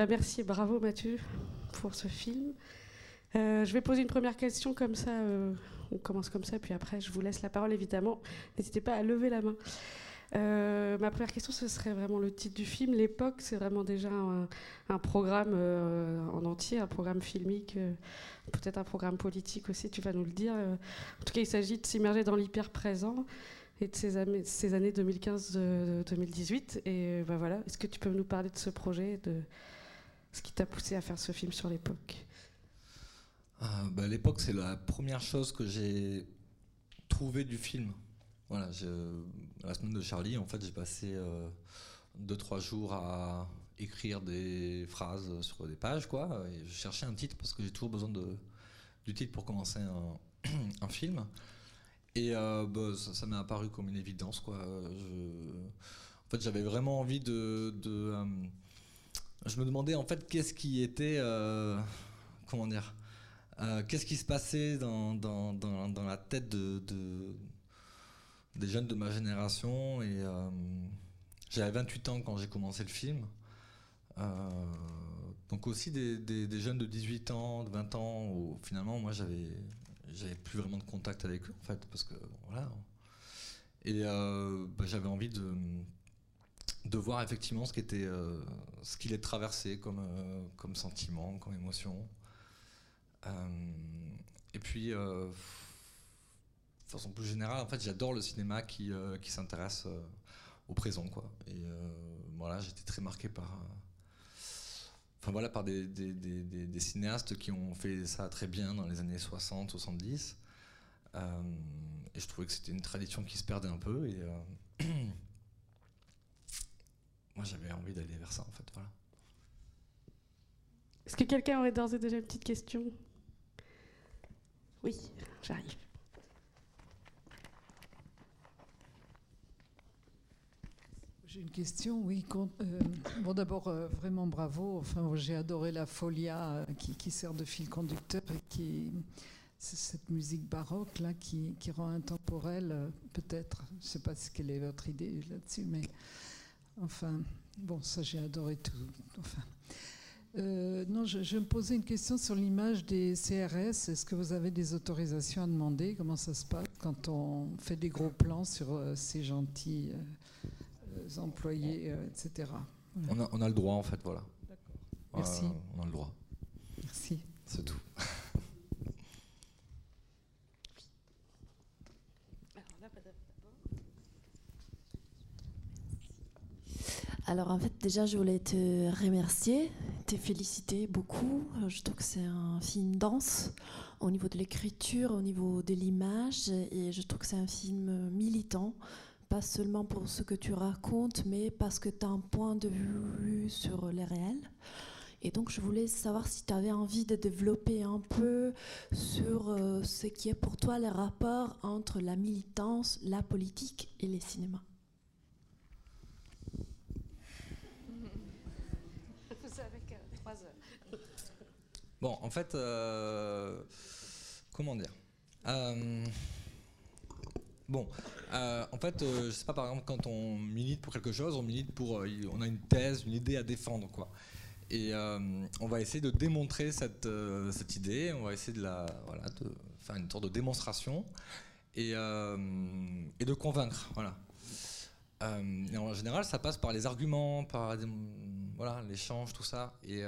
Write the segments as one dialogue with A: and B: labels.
A: Ben, merci, bravo Mathieu pour ce film. Euh, je vais poser une première question comme ça, euh, on commence comme ça, puis après je vous laisse la parole évidemment. N'hésitez pas à lever la main. Euh, ma première question, ce serait vraiment le titre du film. L'époque, c'est vraiment déjà un, programme en entier, un programme filmique, peut-être un programme politique aussi, tu vas nous le dire. en tout cas, il s'agit de s'immerger dans l'hyper présent et de ces, années, ces années 2015-2018. Et ben voilà, est-ce que tu peux nous parler de ce projet, de ce qui t'a poussé à faire ce film sur l'époque
B: euh, bah, L'époque, c'est la première chose que j'ai trouvé du film. Voilà, la semaine de Charlie, en fait, j'ai passé 2-3 euh, jours à écrire des phrases sur des pages, quoi. Je cherchais un titre parce que j'ai toujours besoin de, du titre pour commencer un, film. Et euh, bah, ça m'est apparu comme une évidence, quoi. en fait, j'avais vraiment envie de, de je me demandais en fait qu'est-ce qui était, euh, comment dire, euh, qu'est-ce qui se passait dans, la tête de, des jeunes de ma génération. Et euh, j'avais 28 ans quand j'ai commencé le film. donc aussi des, des, jeunes de 18 ans, de 20 ans, où finalement moi j'avais j'avais plus vraiment de contact avec eux en fait parce que voilà et bah, j'avais envie de de voir effectivement ce euh, ce qu'il est traversé comme, euh, comme sentiment, comme émotion. Euh, et puis, de façon plus générale, en fait, j'adore le cinéma qui, qui s'intéresse au présent, quoi. Et voilà, j'étais très marqué par, enfin voilà, par des, des, des, cinéastes qui ont fait ça très bien dans les années 60, 70. et je trouvais que c'était une tradition qui se perdait un peu. moi j'avais envie d'aller vers ça en fait. Voilà.
A: Est-ce que quelqu'un aurait d'ores et déjà une petite question? Oui, j'arrive.
C: J'ai une question, oui. Euh, bon, d'abord, euh, vraiment bravo. Enfin, j'ai adoré la folia euh, qui, sert de fil conducteur et qui, c'est cette musique baroque là qui, qui rend intemporelle, peut-être. Je ne sais pas ce quelle est votre idée là-dessus, mais Enfin, bon, ça j'ai adoré tout. Enfin. Euh, non, je, me posais une question sur l'image des CRS. Est-ce que vous avez des autorisations à demander? Comment ça se passe quand on fait des gros plans sur euh, ces gentils euh, employés, etc.
B: On, a, on, a, le droit, en fait, voilà.
C: D'accord. Merci.
B: on a le droit.
C: Merci.
B: C'est tout.
D: Alors en fait déjà je voulais te remercier, te féliciter beaucoup. Je trouve que c'est un film dense au niveau de l'écriture, au niveau de l'image et je trouve que c'est un film militant, pas seulement pour ce que tu racontes mais parce que tu as un point de vue sur les réels. Et donc je voulais savoir si tu avais envie de développer un peu sur euh, ce qui est pour toi le rapport entre la militance, la politique et les cinémas.
B: Bon, en fait, euh, comment dire euh, Bon, euh, en fait, je sais pas, par exemple, quand on milite pour quelque chose, on milite pour, on a une thèse, une idée à défendre, quoi. Et on va essayer de démontrer cette, cette idée, on va essayer de la, voilà, de faire une sorte de démonstration et, et de convaincre, voilà. Et en général, ça passe par les arguments, par voilà, l'échange, tout ça. Et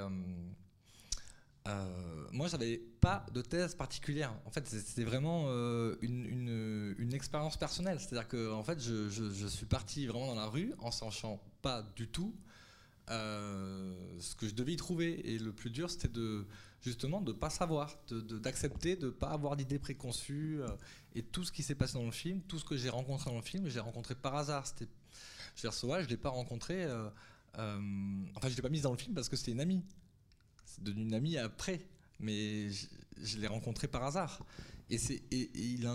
B: euh, moi, j'avais pas de thèse particulière. En fait, c'était vraiment euh, une, une, expérience personnelle. C'est-à-dire que, en fait, je, je, suis parti vraiment dans la rue en sachant pas du tout euh, ce que je devais y trouver. Et le plus dur, c'était de justement de pas savoir, d'accepter, de, ne pas avoir d'idées préconçues. et tout ce qui s'est passé dans le film, tout ce que j'ai rencontré dans le film, j'ai rencontré par hasard. C'était, je ne l'ai pas rencontré. enfin, je l'ai pas mise dans le film parce que c'était une amie c'est devenu une amie après, mais je, l'ai rencontrée par hasard. Et c'est il,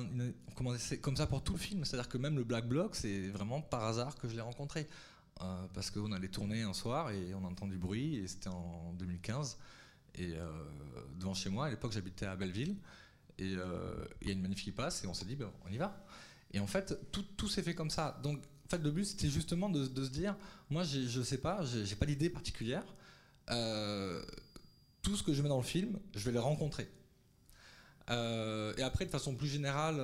B: c'est comme ça pour tout le film. C'est-à-dire que même le Black Bloc, c'est vraiment par hasard que je l'ai rencontré. Euh, parce qu'on allait tourner un soir et on entend du bruit, et c'était en 2015. Et euh, devant chez moi, à l'époque j'habitais à Belleville, et euh, il y a une manif qui passe, et on s'est dit, ben, on y va. Et en fait, tout, tout s'est fait comme ça. Donc, en fait, le but, c'était justement de, se dire, moi, je sais pas, j'ai pas d'idée particulière. tout ce que je mets dans le film, je vais le rencontrer. et après, de façon plus générale,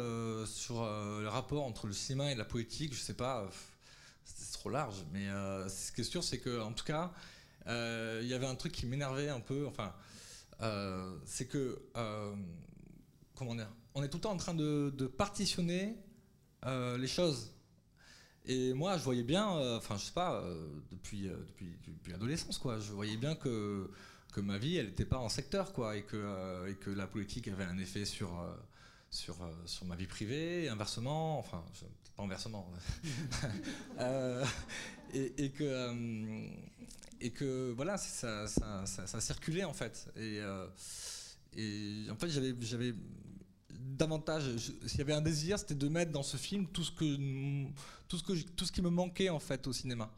B: sur le rapport entre le cinéma et la poétique, je sais pas, c'est trop large, mais euh, ce qui est sûr, c'est que, en tout cas, euh, il y avait un truc qui m'énervait un peu. Enfin, euh, c'est que, comment dire, on est tout le temps en train de, partitionner les choses. Et moi, je voyais bien, enfin, je sais pas, depuis, depuis, depuis l'adolescence, quoi, je voyais bien que que ma vie, elle n'était pas en secteur, quoi, et que, et que la politique avait un effet sur, sur, sur ma vie privée, inversement, enfin, pas inversement, euh, et, que, euh, et que voilà, ça, ça, ça, circulait en fait. Et, euh, et en fait, j'avais davantage, s'il y avait un désir, c'était de mettre dans ce film tout ce que, tout ce que, tout ce qui me manquait en fait au cinéma.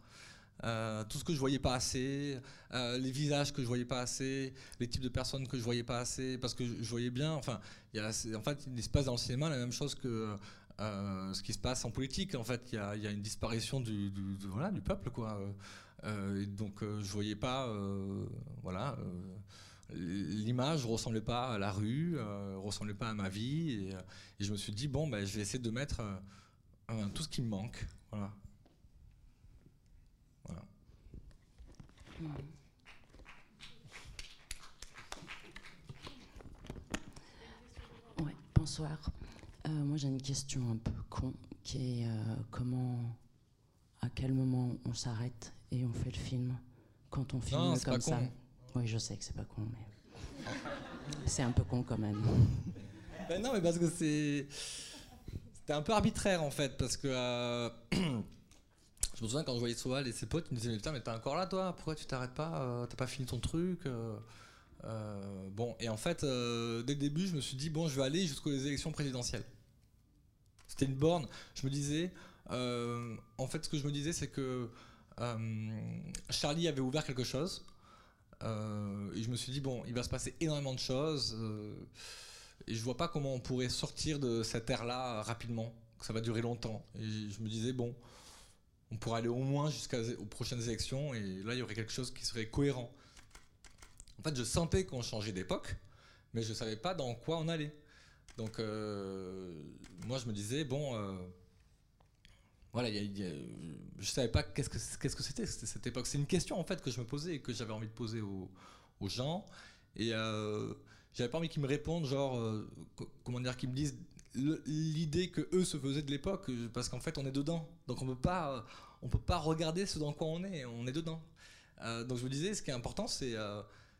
B: tout ce que je voyais pas assez, les visages que je voyais pas assez, les types de personnes que je voyais pas assez, parce que je, voyais bien, enfin, y a, en fait, il se passe dans le cinéma la même chose que euh, ce qui se passe en politique. En fait, il y, a, une disparition du, voilà, du peuple, quoi. Euh, et donc, euh, je voyais pas, voilà, l'image ressemblait pas à la rue, ressemblait pas à ma vie, et, je me suis dit bon, ben, je vais essayer de mettre tout ce qui me manque, voilà. Voilà.
E: Ouais, bonsoir. Euh, moi, j'ai une question un peu con, qui est euh, comment, à quel moment on s'arrête et on fait le film quand on filme comme ça? Oui, je sais que c'est pas con, mais c'est un peu con quand même.
B: Ben non, mais parce que c'est c'était un peu arbitraire en fait, parce que euh, je me souviens quand je voyais Soal et ses potes, ils me disaient mais putain, mais t'es encore là toi? Pourquoi tu t'arrêtes pas? T'as pas fini ton truc? Bon, et en fait, dès le début, je me suis dit, bon, je vais aller jusqu'aux élections présidentielles. C'était une borne. Je me disais, euh, en fait, ce que je me disais, c'est que euh, Charlie avait ouvert quelque chose. Euh, et je me suis dit, bon, il va se passer énormément de choses. et je vois pas comment on pourrait sortir de cette ère-là rapidement, que ça va durer longtemps. Et je me disais, bon, on pourrait aller au moins jusqu'aux prochaines élections. Et là, il y aurait quelque chose qui serait cohérent. En fait, je sentais qu'on changeait d'époque, mais je savais pas dans quoi on allait. Donc, euh, moi, je me disais, bon, euh, voilà, je savais pas qu'est-ce que c'était cette époque. C'est une question en fait que je me posais et que j'avais envie de poser aux, gens. Et euh, j'avais pas envie qu'ils me répondent, genre, euh, comment dire, qu'ils me disent l'idée que eux se faisaient de l'époque, parce qu'en fait, on est dedans. Donc, on peut pas, on peut pas regarder ce dans quoi on est. On est dedans. donc, je me disais, ce qui est important, c'est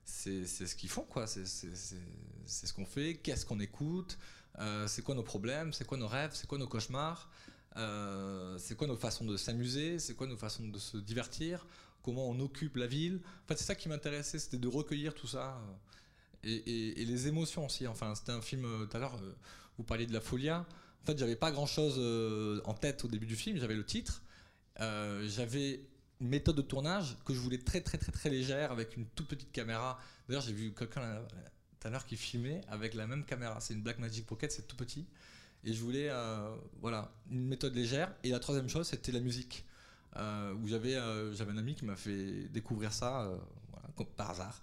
B: ce qu'ils font, quoi. C'est ce qu'on fait, qu'est-ce qu'on écoute, euh, c'est quoi nos problèmes, c'est quoi nos rêves, c'est quoi nos cauchemars, euh, c'est quoi nos façons de s'amuser, c'est quoi nos façons de se divertir, comment on occupe la ville? En fait, c'est ça qui m'intéressait, c'était de recueillir tout ça. Euh, et, les émotions aussi. Enfin, c'était un film, tout à l'heure, vous parliez de la folia. En fait, j'avais pas grand chose en tête au début du film, j'avais le titre. j'avais une méthode de tournage que je voulais très très très très légère avec une toute petite caméra. D'ailleurs, j'ai vu quelqu'un tout à l'heure qui filmait avec la même caméra. C'est une Blackmagic Pocket, c'est tout petit. Et je voulais euh, voilà une méthode légère. Et la troisième chose, c'était la musique. Euh, où j'avais euh, j'avais un ami qui m'a fait découvrir ça voilà, par hasard.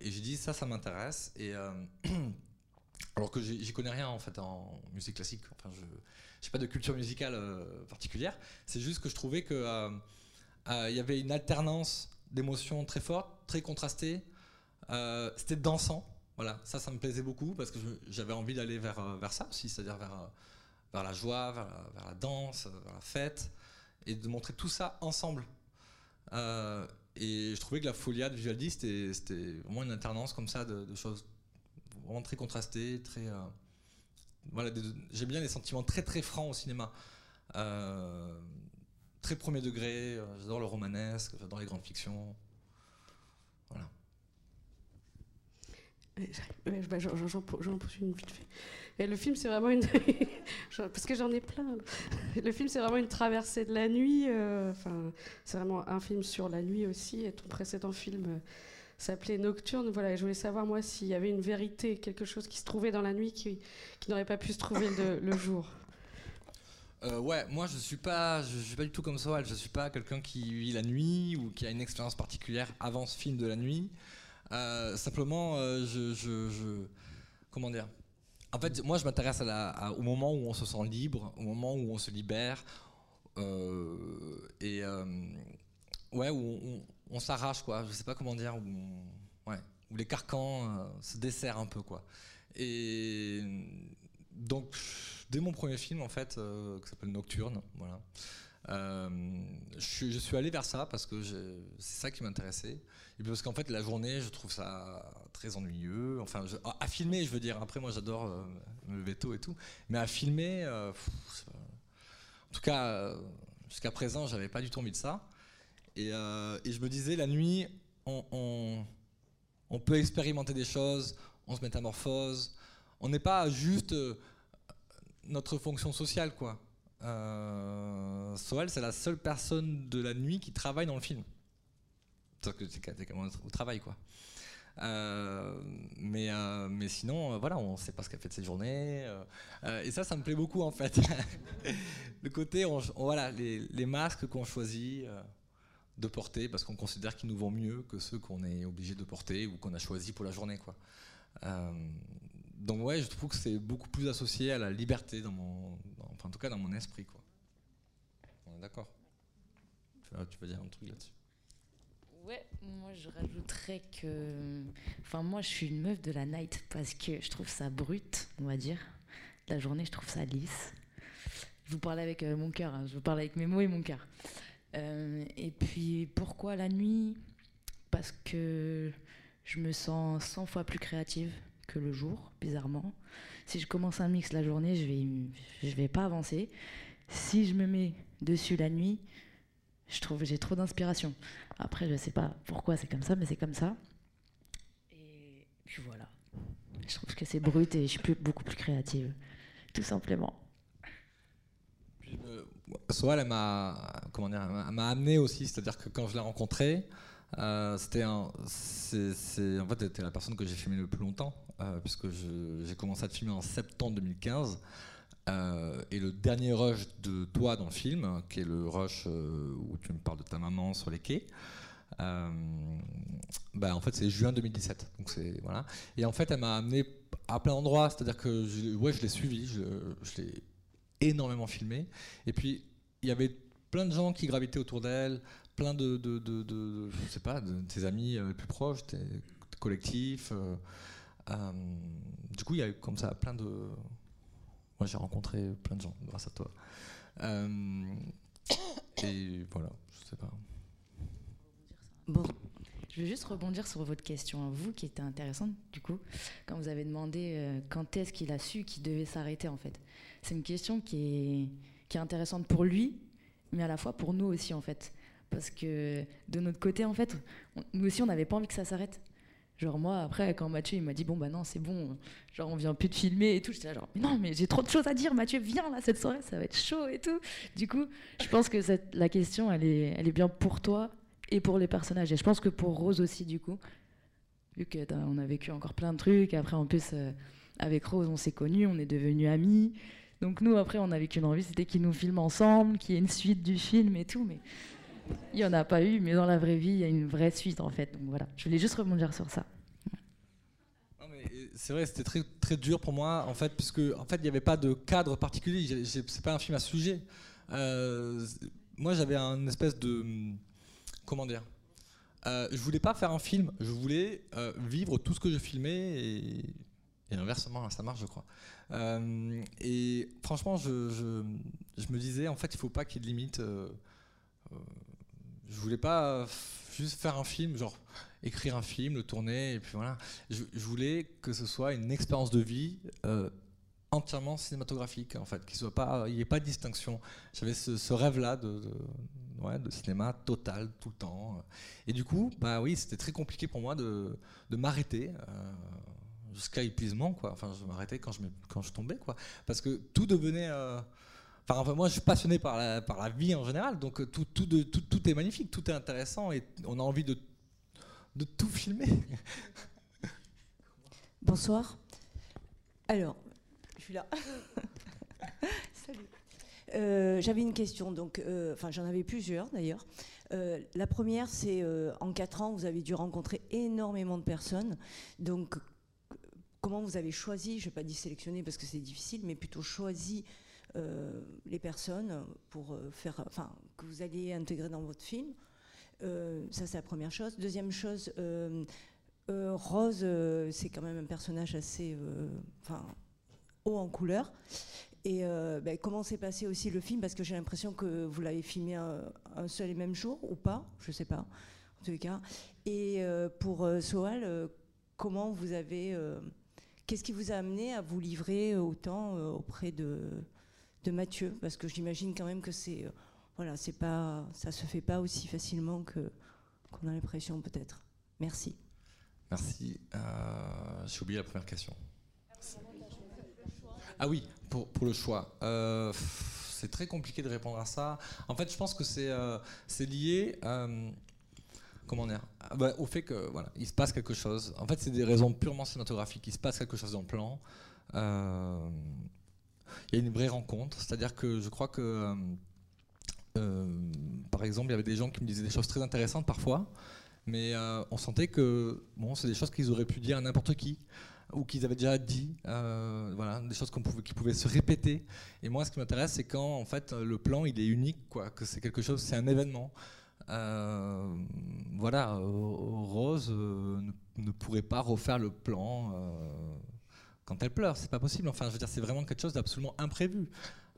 B: et j'ai dit ça, ça m'intéresse. Et alors que j'y connais rien en fait en musique classique. Enfin, je n'ai pas de culture musicale particulière. C'est juste que je trouvais que il y avait une alternance d'émotions très forte, très contrastée. Euh, c'était dansant. Voilà, ça, ça me plaisait beaucoup parce que j'avais envie d'aller vers, euh, vers ça aussi, c'est-à-dire vers, euh, vers la joie, vers la, danse, vers la fête, et de montrer tout ça ensemble. et je trouvais que la folia de Vivaldi, c'était vraiment une alternance comme ça de, choses vraiment très contrastées, très. voilà, j'aime bien les sentiments très très francs au cinéma très premier degré. Euh, j'adore le romanesque, j'adore les grandes fictions. Voilà.
A: Bah, j'en pose une vite fait. Et le film, c'est vraiment une. Parce que j'en ai plein. Le film, c'est vraiment une traversée de la nuit. Euh, enfin, c'est vraiment un film sur la nuit aussi. Et ton précédent film euh, s'appelait Nocturne. Voilà, je voulais savoir, moi, s'il y avait une vérité, quelque chose qui se trouvait dans la nuit qui, n'aurait pas pu se trouver le, jour.
B: Euh, ouais, moi je suis pas, je, suis pas du tout comme ça. Je suis pas quelqu'un qui vit la nuit ou qui a une expérience particulière avant ce film de la nuit. Simplement, je, je, comment dire, en fait, moi, je m'intéresse au moment où on se sent libre, au moment où on se libère, euh, et euh, ouais, où on, s'arrache, quoi. Je sais pas comment dire, où, ouais, où les carcans euh, se desserrent un peu, quoi. Et donc, dès mon premier film, en fait, qui s'appelle Nocturne, voilà. Je, je, suis allé vers ça parce que c'est ça qui m'intéressait. Et parce qu'en fait, la journée, je trouve ça très ennuyeux. Enfin, à, filmer, je veux dire. Après, moi, j'adore euh, me lever tôt et tout. Mais à filmer, euh, en tout cas, euh, jusqu'à présent, j'avais pas du tout envie de ça. Et, je me disais, la nuit, on, peut expérimenter des choses, on se métamorphose. On n'est pas juste notre fonction sociale, quoi. Euh, Soal, c'est la seule personne de la nuit qui travaille dans le film que c'est au travail, quoi. Euh, mais, euh, mais sinon, euh, voilà, on ne sait pas ce qu'elle fait de ses journées. et ça, ça me plaît beaucoup, en fait. le côté, voilà, les, masques qu'on choisit de porter parce qu'on considère qu'ils nous vont mieux que ceux qu'on est obligé de porter ou qu'on a choisi pour la journée, quoi. donc ouais, je trouve que c'est beaucoup plus associé à la liberté en tout cas dans mon esprit, quoi. D'accord. Tu, vas dire un truc là-dessus.
F: Ouais, moi je rajouterais que. Enfin, moi je suis une meuf de la night parce que je trouve ça brut, on va dire. La journée, je trouve ça lisse. Je vous parle avec euh, mon cœur, hein. je vous parle avec mes mots et mon cœur. Euh, et puis pourquoi la nuit? Parce que je me sens 100 fois plus créative que le jour, bizarrement. Si je commence un mix la journée, je vais, je vais pas avancer. Si je me mets dessus la nuit, je trouve j'ai trop d'inspiration. Après, je sais pas pourquoi c'est comme ça, mais c'est comme ça. Et puis voilà. Je trouve que c'est brut et je suis beaucoup plus créative, tout simplement.
B: Soal, elle m'a comment dire, m'a amené aussi, c'est-à-dire que quand je l'ai rencontrée, euh, c'était en fait, c'était la personne que j'ai filmé le plus longtemps, euh, puisque j'ai commencé à te filmer en septembre 2015. Euh, et le dernier rush de toi dans le film, qui est le rush euh, où tu me parles de ta maman sur les quais, euh, bah, en fait c'est juin 2017. Donc c'est voilà. Et en fait elle m'a amené à plein d'endroits, c'est-à-dire que je, ouais je l'ai suivi, je, l'ai énormément filmé. Et puis il y avait plein de gens qui gravitaient autour d'elle, plein de, de, de, je sais pas, de tes amis les plus proches, tes, collectifs. du coup il y a eu comme ça plein de moi, j'ai rencontré plein de gens grâce à toi. Euh, et voilà, je sais pas.
F: Bon, je vais juste rebondir sur votre question, vous, qui était intéressante, du coup, quand vous avez demandé euh, quand est-ce qu'il a su qu'il devait s'arrêter, en fait. C'est une question qui est, qui est intéressante pour lui, mais à la fois pour nous aussi, en fait. Parce que de notre côté, en fait, nous aussi, on n'avait pas envie que ça s'arrête. Genre moi après quand Mathieu il m'a dit bon bah non c'est bon genre on vient plus de filmer et tout j'étais genre mais non mais j'ai trop de choses à dire Mathieu viens là cette soirée ça va être chaud et tout. Du coup je pense que cette, la question elle est elle est bien pour toi et pour les personnages. Et je pense que pour Rose aussi du coup vu qu'on a vécu encore plein de trucs après en plus euh, avec Rose on s'est connus on est devenus amis. Donc nous après on avait qu'une envie c'était qu'ils nous filment ensemble qu'il y ait une suite du film et tout mais il n'y en a pas eu, mais dans la vraie vie, il y a une vraie suite en fait. Donc voilà, je voulais juste rebondir sur ça.
B: C'est vrai, c'était très, très dur pour moi en fait, puisque en fait, il n'y avait pas de cadre particulier. C'est pas un film à sujet. Euh, moi, j'avais un espèce de comment dire. Euh, je voulais pas faire un film, je voulais euh, vivre tout ce que je filmais et, inversement, ça marche, je crois. Euh, et franchement, je, je, je, me disais, en fait, il faut pas qu'il y ait de limite je voulais pas juste faire un film, genre écrire un film, le tourner, et puis voilà. Je, voulais que ce soit une expérience de vie euh, entièrement cinématographique, en fait, qu'il n'y ait pas de distinction. J'avais ce, rêve-là de, cinéma total, tout le temps. Et du coup, bah oui, c'était très compliqué pour moi de, m'arrêter. Euh, jusqu'à épuisement, quoi. Enfin, je m'arrêtais quand je, quand je tombais, quoi. Parce que tout devenait. Enfin, moi, je suis passionné par la, par la vie en général, donc tout, tout, de, tout, tout, est magnifique, tout est intéressant et on a envie de, de tout filmer.
G: Bonsoir. Alors, je suis là. Salut. Euh, j'avais une question, donc, euh, enfin j'en avais plusieurs d'ailleurs. Euh, la première, c'est en quatre ans, vous avez dû rencontrer énormément de personnes. Donc, comment vous avez choisi, je ne vais pas dire sélectionner parce que c'est difficile, mais plutôt choisi les personnes pour faire, enfin, que vous alliez intégrer dans votre film Ça, c'est la première chose. Deuxième chose, Rose, c'est quand même un personnage assez, enfin, haut en couleur. Et euh, ben, comment s'est passé aussi le film? Parce que j'ai l'impression que vous l'avez filmé un, seul et même jour, ou pas? Je ne sais pas, en tous cas. Et euh, pour euh, Soal, comment vous avez. Qu'est-ce qui vous a amené à vous livrer autant auprès de, de Mathieu Parce que j'imagine quand même que c'est. voilà, c'est pas, ça se fait pas aussi facilement que qu'on a l'impression peut-être. Merci.
B: Merci. J'ai oublié la première question. Ah oui, pour, pour le choix. Euh, c'est très compliqué de répondre à ça. En fait, je pense que c'est euh, lié euh, comment dire, ah bah, au fait que voilà, il se passe quelque chose. En fait, c'est des raisons purement cinématographiques. Il se passe quelque chose dans le plan. Euh, il y a une vraie rencontre. C'est-à-dire que je crois que, par exemple, il y avait des gens qui me disaient des choses très intéressantes parfois, mais on sentait que bon, c'est des choses qu'ils auraient pu dire à n'importe qui ou qu'ils avaient déjà dit, euh, voilà, des choses pouvait, qui pouvaient se répéter. Et moi, ce qui m'intéresse, c'est quand en fait le plan il est unique, quoi, que c'est quelque chose, c'est un événement. Euh, voilà, Rose euh, ne, pourrait pas refaire le plan quand elle pleure, c'est pas possible. Enfin, je veux dire, c'est vraiment quelque chose d'absolument imprévu.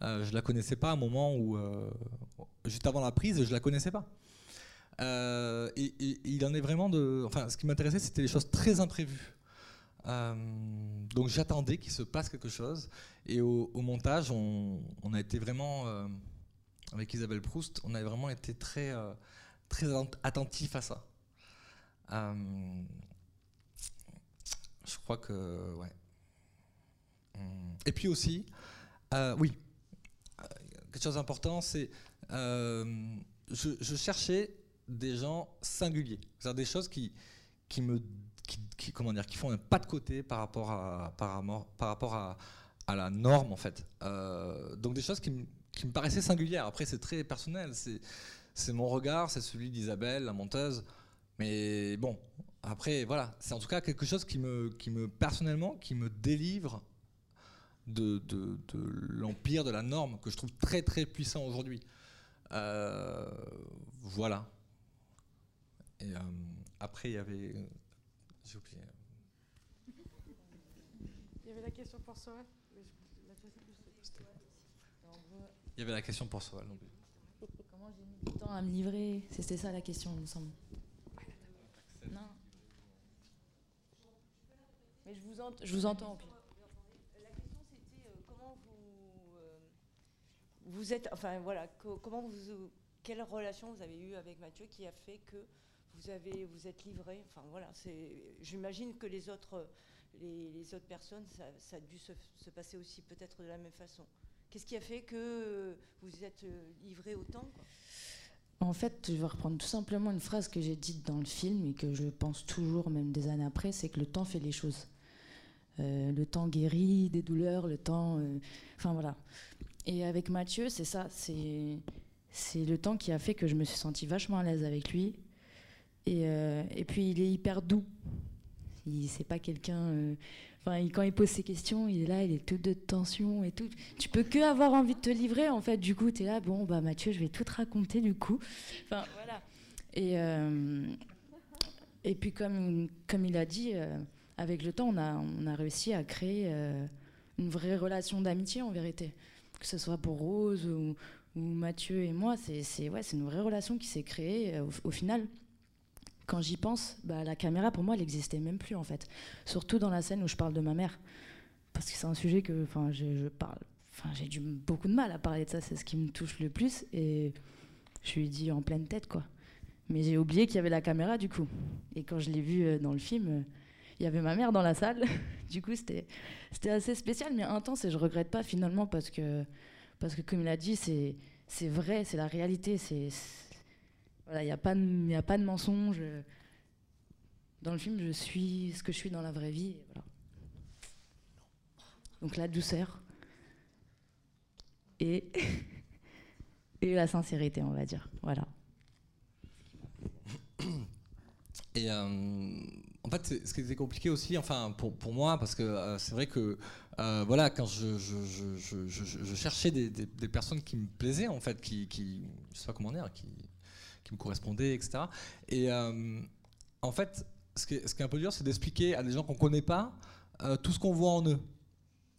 B: je la connaissais pas à un moment où, juste avant la prise, je la connaissais pas. Et, et, il en est vraiment de. Enfin, ce qui m'intéressait, c'était les choses très imprévues. Euh, donc j'attendais qu'il se passe quelque chose. Et au, montage, on, a été vraiment, euh, avec Isabelle Proust, on a vraiment été très, euh, très attentif à ça. je crois que, ouais. Hum. Et puis aussi, oui, quelque chose d'important, c'est je, je, cherchais des gens singuliers, des choses qui, qui me qui, comment dire, qui font un pas de côté par rapport à, par, par rapport à, la norme en fait. Euh, donc des choses qui, me paraissaient singulières. Après c'est très personnel, c'est mon regard, c'est celui d'Isabelle, la monteuse. Mais bon, après voilà, c'est en tout cas quelque chose qui me, qui me personnellement, qui me délivre de, de, l'empire de la norme que je trouve très très puissant aujourd'hui. Euh, voilà. Et euh, après il y avait j'ai oublié.
A: Il y avait la question pour Soal
B: Il y avait la question pour Soal.
F: Comment j'ai mis du temps à me livrer? C'était ça la question, il me semble. Non. Mais je vous, je vous entends.
G: La question c'était euh, comment vous, euh, vous êtes, enfin voilà, quelle relation vous avez eue avec Mathieu qui a fait que vous, avez, vous êtes livré? Enfin voilà, j'imagine que les autres, les, autres personnes, ça, a dû se, passer aussi peut-être de la même façon. Qu'est-ce qui a fait que vous êtes livré autant
F: En fait, je vais reprendre tout simplement une phrase que j'ai dite dans le film et que je pense toujours, même des années après, c'est que le temps fait les choses. Euh, le temps guérit des douleurs, le temps. Euh, enfin voilà. Et avec Mathieu, c'est ça, c'est le temps qui a fait que je me suis sentie vachement à l'aise avec lui, euh, et, puis il est hyper doux. Il c'est pas quelqu'un. Euh, quand il pose ses questions, il est là, il est tout de tension et tout. Tu peux que avoir envie de te livrer en fait. Du coup, tu es là, bon bah Mathieu, je vais tout te raconter du coup. Enfin voilà. Et euh, et puis comme comme il a dit, avec le temps, on a on a réussi à créer une vraie relation d'amitié en vérité, que ce soit pour Rose ou, Mathieu et moi. C'est ouais, une vraie relation qui s'est créée au final quand j'y pense, bah, la caméra pour moi elle n'existait même plus en fait. Surtout dans la scène où je parle de ma mère. Parce que c'est un sujet que je, je parle. J'ai du beaucoup de mal à parler de ça, c'est ce qui me touche le plus. Et je lui dit en pleine tête quoi. Mais j'ai oublié qu'il y avait la caméra du coup. Et quand je l'ai vu euh, dans le film, euh, il y avait ma mère dans la salle du coup, c'était assez spécial, mais intense, et je regrette pas finalement parce que, parce que comme il a dit, c'est vrai, c'est la réalité. Il voilà, n'y a, pas de, a pas de mensonge. Dans le film, je suis ce que je suis dans la vraie vie. Donc la douceur et, et la sincérité, on va dire. Voilà.
B: Et euh, en fait, ce qui était compliqué aussi, enfin pour, pour moi, parce que euh, c'est vrai que euh, voilà, quand je, je, je, je cherchais des, des, personnes qui me plaisaient, en fait, qui, qui je sais pas comment dire, qui, qui me correspondaient, etc. Et en fait, ce qui, est, ce qui est un peu dur, c'est d'expliquer à des gens qu'on connaît pas tout ce qu'on voit en eux.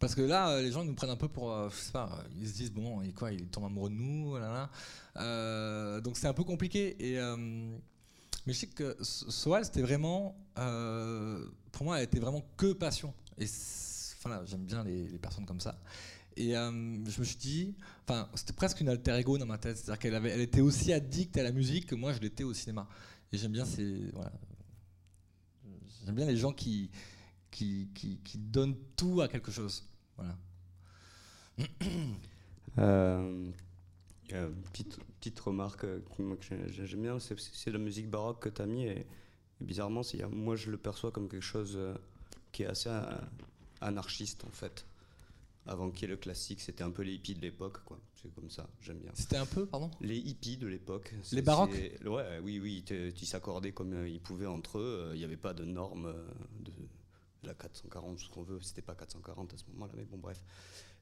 B: Parce que là, euh, les gens nous prennent un peu pour, euh, je sais pas, ils se disent bon, il quoi, il tombe amoureux de nous, là, euh, donc c'est un peu compliqué. Et mais je sais que Soal, c'était vraiment, pour moi, elle était vraiment que passion. Et voilà, j'aime bien les, personnes comme ça. Et je me suis dit, enfin, c'était presque une alter ego dans ma tête, c'est-à-dire qu'elle elle était aussi addicte à la musique que moi je l'étais au cinéma. Et j'aime bien ces, voilà, j'aime bien les gens qui, qui, qui, qui donnent tout à quelque chose. Voilà.
H: Euh, une petite, petite remarque euh, que j'aime bien, c'est la musique baroque que tu as mis et, bizarrement, moi je le perçois comme quelque chose euh, qui est assez anarchiste en fait. Avant qu'il y ait le classique, c'était un peu les hippies de l'époque, quoi. C'est comme ça, j'aime bien.
B: C'était un peu, pardon
H: Les hippies de l'époque.
B: Les baroques
H: Ouais, oui, oui, ils s'accordaient comme ils pouvaient entre eux. Il n'y avait pas de normes de, la 440, ce qu'on veut, c'était pas 440 à ce moment-là, mais bon, bref.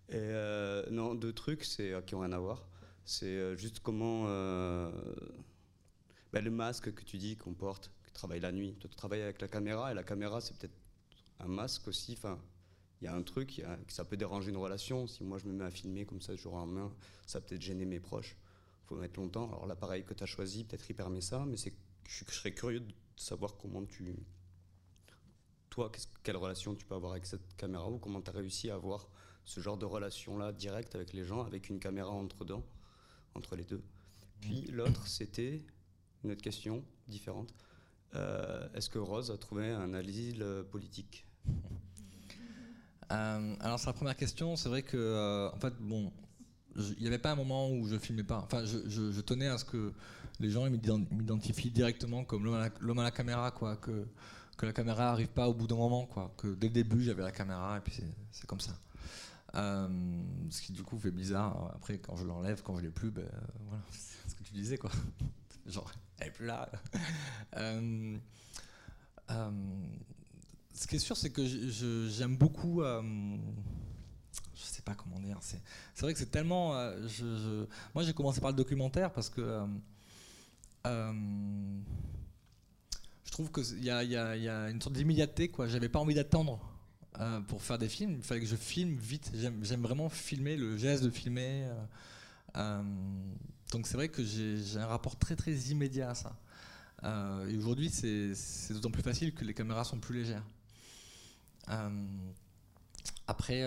H: Et euh, non, deux trucs c'est, euh, qui ont rien à voir. C'est euh, juste comment ben, le masque que tu dis qu'on porte, que tu travailles la nuit. Toi, tu travailles avec la caméra, et la caméra, c'est peut-être un masque aussi. Enfin, il y a un truc, ça peut déranger une relation. Si moi, je me mets à filmer comme ça, jour en main, ça peut peut-être gêner mes proches. Il faut mettre longtemps. Alors, l'appareil que tu as choisi, peut-être il permet ça, mais c'est, je serais curieux de savoir comment tu toi, quelle relation tu peux avoir avec cette caméra ou comment tu as réussi à avoir ce genre de relation-là directe avec les gens, avec une caméra entre dents, entre les deux. Puis mm. l'autre, c'était une autre question différente. Euh, est-ce que Rose a trouvé un asile politique
B: euh, Alors, sur la première question, c'est vrai que, euh, en fait, bon, il n'y avait pas un moment où je filmais pas. Enfin, je, tenais à ce que les gens m'identifient directement comme l'homme à, la caméra, quoi. Que, que la caméra arrive pas au bout d'un moment, quoi. Que dès le début, j'avais la caméra et puis c'est comme ça. Euh, ce qui du coup fait bizarre. Après, quand je l'enlève, quand je l'ai plus, ben, voilà, c'est ce que tu disais, quoi. Genre, elle est plus là. Euh, euh, ce qui est sûr, c'est que j'aime beaucoup. je sais pas comment dire. C'est vrai que c'est tellement. Je, moi, j'ai commencé par le documentaire parce que je trouve qu'il y, y, y a, une sorte d'immédiateté. quoi. J'avais pas envie d'attendre euh, pour faire des films. Il fallait que je filme vite. J'aime vraiment filmer, le geste de filmer. Euh, euh, donc c'est vrai que j'ai un rapport très très immédiat à ça. et aujourd'hui, c'est d'autant plus facile que les caméras sont plus légères. après,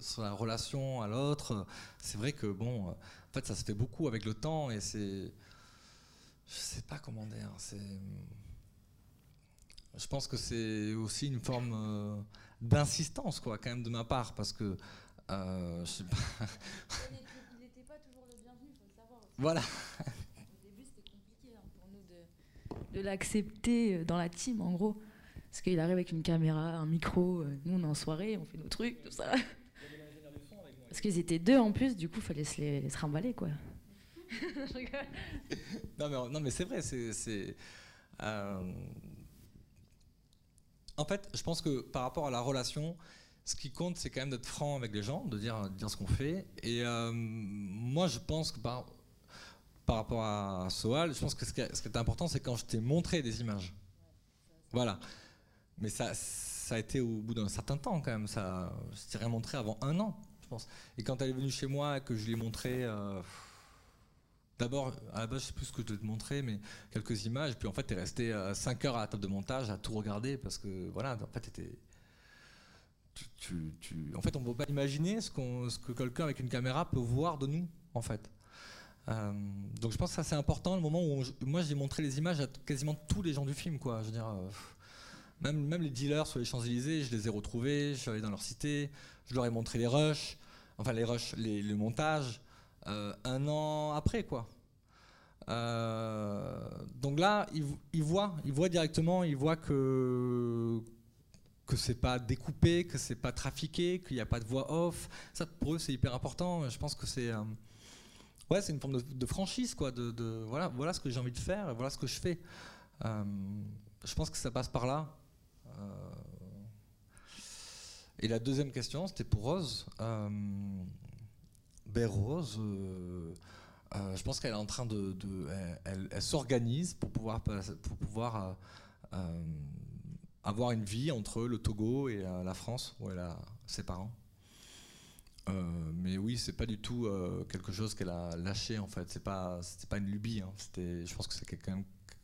B: sur la relation à l'autre, c'est vrai que bon, en fait, ça se fait beaucoup avec le temps et c'est je sais pas comment dire. C'est je pense que c'est aussi une forme euh, d'insistance, quoi, quand même, de ma part, parce que. Euh, je sais pas.
F: il n'était pas toujours le bienvenu, il faut le savoir.
B: Voilà.
F: Au début, c'était compliqué hein, pour nous de, de l'accepter euh, dans la team, en gros. Parce qu'il arrive avec une caméra, un micro, nous on est en soirée, on fait nos trucs, tout ça. Parce qu'ils étaient deux en plus, du coup, il fallait se les, se remballer, quoi.
B: non, mais, non, mais c'est vrai, c'est. Euh, en fait, je pense que par rapport à la relation, ce qui compte, c'est quand même d'être franc avec les gens, de dire, dire ce qu'on fait. Et euh, moi, je pense que par, par rapport à Soal, je pense que ce qui, est important, c'est quand je t'ai montré des images. Voilà. Mais ça, ça a été au bout d'un certain temps quand même. Ça, je t'ai rien montré avant un an, je pense. Et quand elle est venue chez moi, que je l'ai montré. Euh, D'abord, à la base, je sais plus ce que je devais te montrer, mais quelques images. Puis en fait, tu es resté 5 euh, heures à la table de montage à tout regarder parce que, voilà, en fait, tu, en fait, on ne peut pas imaginer ce, que quelqu'un avec une caméra peut voir de nous, en fait. Euh, donc je pense que ça c'est important le moment où moi j'ai montré les images à quasiment tous les gens du film quoi je veux dire Même, même les dealers sur les Champs-Élysées, je les ai retrouvés, je suis allé dans leur cité, je leur ai montré les rushs, enfin les rushs, le montage, un an après, quoi. donc là, ils, voient, ils voient directement, ils voient que que c'est pas découpé, que c'est pas trafiqué, qu'il n'y a pas de voix off. Ça, pour eux, c'est hyper important. Je pense que c'est euh, ouais, c'est une forme de, franchise, quoi. De, voilà, voilà ce que j'ai envie de faire, voilà ce que je fais. Euh, je pense que ça passe par là. Euh, et la deuxième question, c'était pour Rose. Ben Rose, je pense qu'elle est en train de, elle, elle s'organise pour pouvoir pour pouvoir avoir une vie entre le Togo et euh, la France, où elle a ses parents. Euh, mais oui, c'est pas du tout euh, quelque chose qu'elle a lâché en fait. C'est pas, c'était pas une lubie. Hein. C'était, je pense que c'est quelque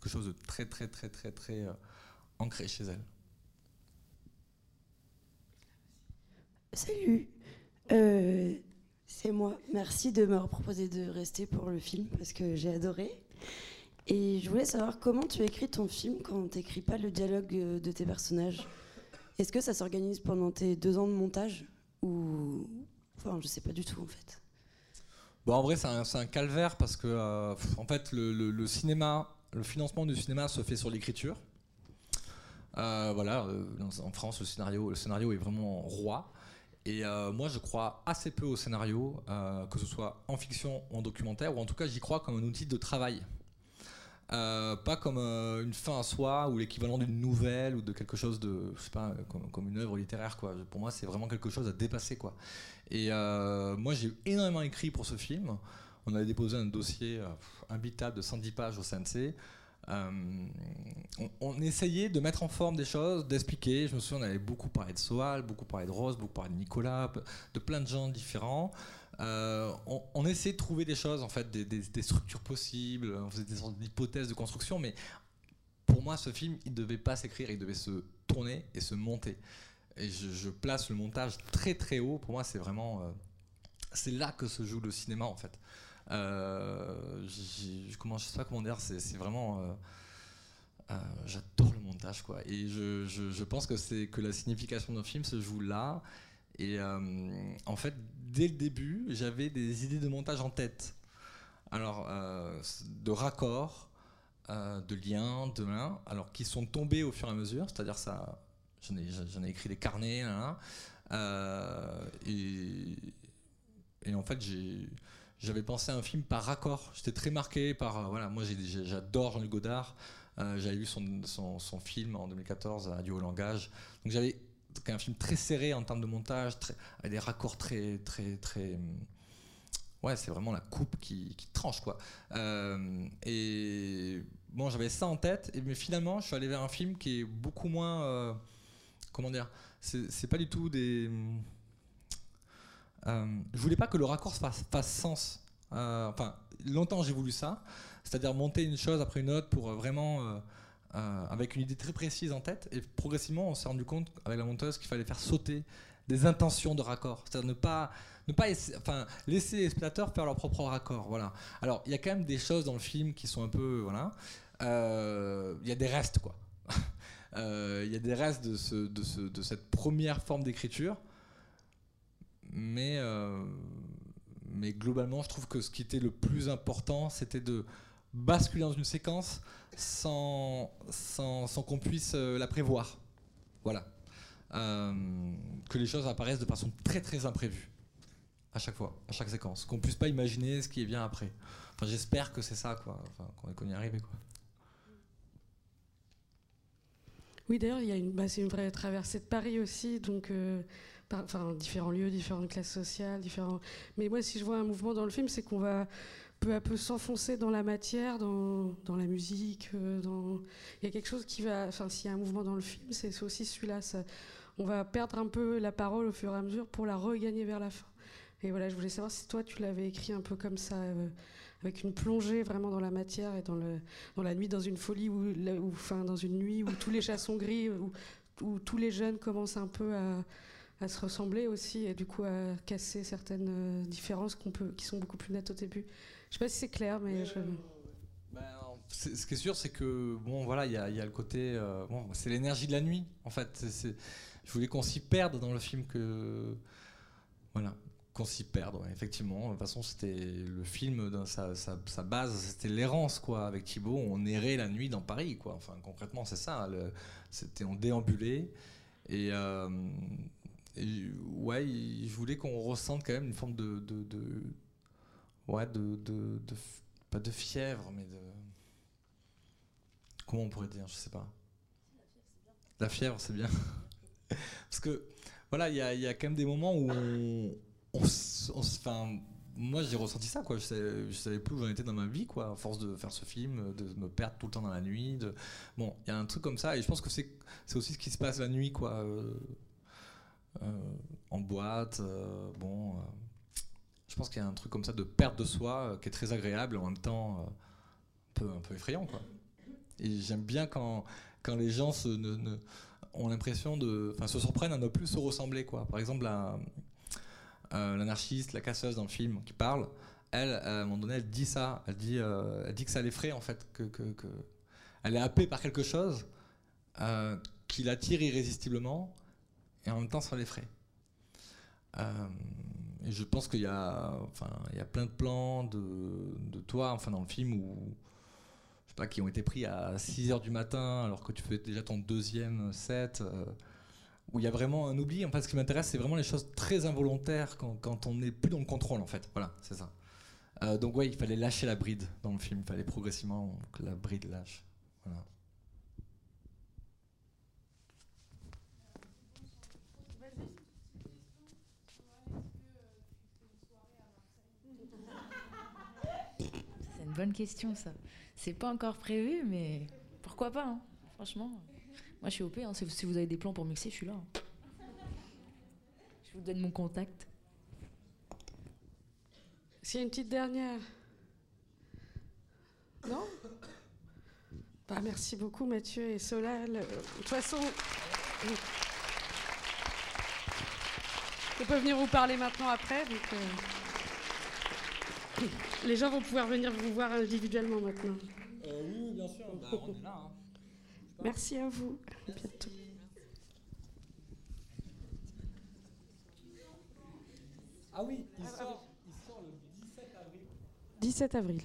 B: chose de très, très, très, très, très ancré chez elle.
I: Salut, Merci de me proposer de rester pour le film parce que j'ai adoré. Et je voulais savoir comment tu écris ton film quand tu n'écris pas le dialogue euh, de tes personnages. Est-ce que ça s'organise pendant tes deux ans de montage ou enfin je sais pas du tout en fait.
B: Bon en vrai c'est un, calvaire parce que euh, en fait le, cinéma, le financement du cinéma se fait sur l'écriture. Euh, voilà, en France le scénario, le scénario est vraiment roi. Et moi, je crois assez peu au scénario, que ce soit en fiction ou en documentaire, ou en tout cas, j'y crois comme un outil de travail. Euh, pas comme euh, une fin à soi ou l'équivalent d'une nouvelle ou de quelque chose de, je sais pas, comme, une œuvre littéraire quoi. Pour moi, c'est vraiment quelque chose à dépasser quoi. Et euh, moi, j'ai énormément écrit pour ce film. On avait déposé un dossier imbitable de 110 pages au CNC. On, essayait de mettre en forme des choses, d'expliquer. Je me souviens, on avait beaucoup parlé de Soal, beaucoup parlé de Rose, beaucoup parlé de Nicolas, de plein de gens différents. Euh, on, essaie de trouver des choses, en fait, des, structures possibles, on faisait des sortes d'hypothèses de construction, mais pour moi, ce film, il ne devait pas s'écrire, il devait se tourner et se monter. Et je, place le montage très très haut. Pour moi, c'est vraiment. Euh, c'est là que se joue le cinéma, en fait. Euh, je, sais pas comment dire, c'est vraiment. J'adore le montage, quoi. Et je, je pense que, que la signification d'un film se joue là. Et euh, en fait, dès le début, j'avais des idées de montage en tête. Alors, euh, de raccords, euh, de liens, de liens, alors qui sont tombés au fur et à mesure, c'est-à-dire ça, j'en ai, ai, écrit des carnets, et, et, en fait, j'avais pensé à un film par raccord. J'étais très marqué par, voilà, moi j'adore Jean-Luc Godard, j'avais vu son, son, film en 2014, Adieu au langage, donc j'avais un film très serré en termes de montage, avec des raccords très, très, très. Hum, ouais, c'est vraiment la coupe qui, tranche, quoi. Euh, et bon, j'avais ça en tête, mais finalement, je suis allé vers un film qui est beaucoup moins. Euh, comment dire C'est pas du tout des. Euh, je voulais pas que le raccord fasse, sens. enfin, longtemps j'ai voulu ça, c'est-à-dire monter une chose après une autre pour vraiment euh, avec une idée très précise en tête. Et progressivement, on s'est rendu compte avec la monteuse qu'il fallait faire sauter des intentions de raccord. C'est-à-dire ne pas, ne pas enfin, laisser les spectateurs faire leur propre raccord. Voilà. Alors, il y a quand même des choses dans le film qui sont un peu. Voilà. Euh, il y a des restes, quoi. Euh, il y a des restes de, ce, de, ce, de cette première forme d'écriture. Mais, mais globalement, je trouve que ce qui était le plus important, c'était de basculer dans une séquence sans, sans, qu'on puisse euh, la prévoir. Voilà. Euh, que les choses apparaissent de façon très très imprévue à chaque fois, à chaque séquence. Qu'on puisse pas imaginer ce qui vient après. Enfin, j'espère que c'est ça, quoi. Qu'on y arrive, quoi.
A: Oui, d'ailleurs, il y a une, bah, c'est une vraie traversée de Paris aussi, donc, euh, différents lieux, différentes classes sociales, différents. Mais moi, si je vois un mouvement dans le film, c'est qu'on va peu à peu s'enfoncer dans la matière, dans, la musique. Euh. Il y a quelque chose qui va. Enfin, s'il y a un mouvement dans le film, c'est aussi celui-là. On va perdre un peu la parole au fur et à mesure pour la regagner vers la fin. Et voilà, je voulais savoir si toi, tu l'avais écrit un peu comme ça, euh, avec une plongée vraiment dans la matière et dans, la nuit, dans une folie, ou enfin, dans une nuit où tous les chats sont gris, où, où tous les jeunes commencent un peu à, à, se ressembler aussi, et du coup à casser certaines euh, différences qu'on peut, qui sont beaucoup plus nettes au début. Je sais pas si c'est clair, mais je...
B: Ben, ce qui est sûr, c'est que bon, voilà, il y, a le côté, euh, bon, c'est l'énergie de la nuit, en fait. je voulais qu'on s'y perde dans le film, que voilà, qu'on s'y perde. effectivement, de toute façon, c'était le film, dans sa, sa, base, c'était l'errance, quoi. Avec Thibaut, on errait la nuit dans Paris, quoi. Enfin, concrètement, c'est ça. C'était on déambulait et, euh, ouais, je voulais qu'on ressente quand même une forme de, de, ouais, de, de, pas de fièvre, mais de comment on pourrait dire, je sais pas. La fièvre, c'est bien. Parce que voilà, il y a, quand même des moments où on, moi j'ai ressenti ça quoi. Je savais, savais plus où j'en étais dans ma vie quoi, à force de faire ce film, de me perdre tout le temps dans la nuit. De... Bon, il y a un truc comme ça et je pense que c'est aussi ce qui se passe la nuit quoi, euh, en boîte. Euh, bon, je pense qu'il y a un truc comme ça de perte de soi qui est très agréable en même temps un peu effrayant quoi. Et j'aime bien quand quand les gens se, ont l'impression de, enfin, se surprennent à ne plus se ressembler quoi. Par exemple la euh, l'anarchiste, la casseuse dans le film qui parle, elle, à un moment donné, elle dit ça. Elle dit, euh, elle dit que ça l'effraie en fait, que, elle est happée par quelque chose euh, qui l'attire irrésistiblement et en même temps ça l'effraie. et je pense qu'il y a, enfin, y a plein de plans de, de toi, enfin dans le film je sais pas, qui ont été pris à 6 h du matin alors que tu fais déjà ton deuxième set où il y a vraiment un oubli. En fait, ce qui m'intéresse, c'est vraiment les choses très involontaires quand, on n'est plus dans le contrôle, en fait. Voilà, c'est ça. Euh, donc, ouais, il fallait lâcher la bride dans le film. Il fallait progressivement que la bride lâche. Voilà.
F: C'est bonne question, ça. C'est pas encore prévu, mais pourquoi pas, hein. franchement. Moi, je suis OP. Hein. Si, vous avez des plans pour mixer, je suis là. Hein. Je vous donne mon contact.
A: A une petite dernière. Non? Bah, Merci beaucoup, Mathieu et Solal. De toute façon. On peut venir vous parler maintenant après. Euh, Les gens vont pouvoir venir vous voir individuellement maintenant.
B: Euh, oui, bien sûr. Bah, on est là. Hein.
A: Merci à vous. À bientôt.
B: Ah oui, il sort, il sort le 17 avril.
A: 17 avril.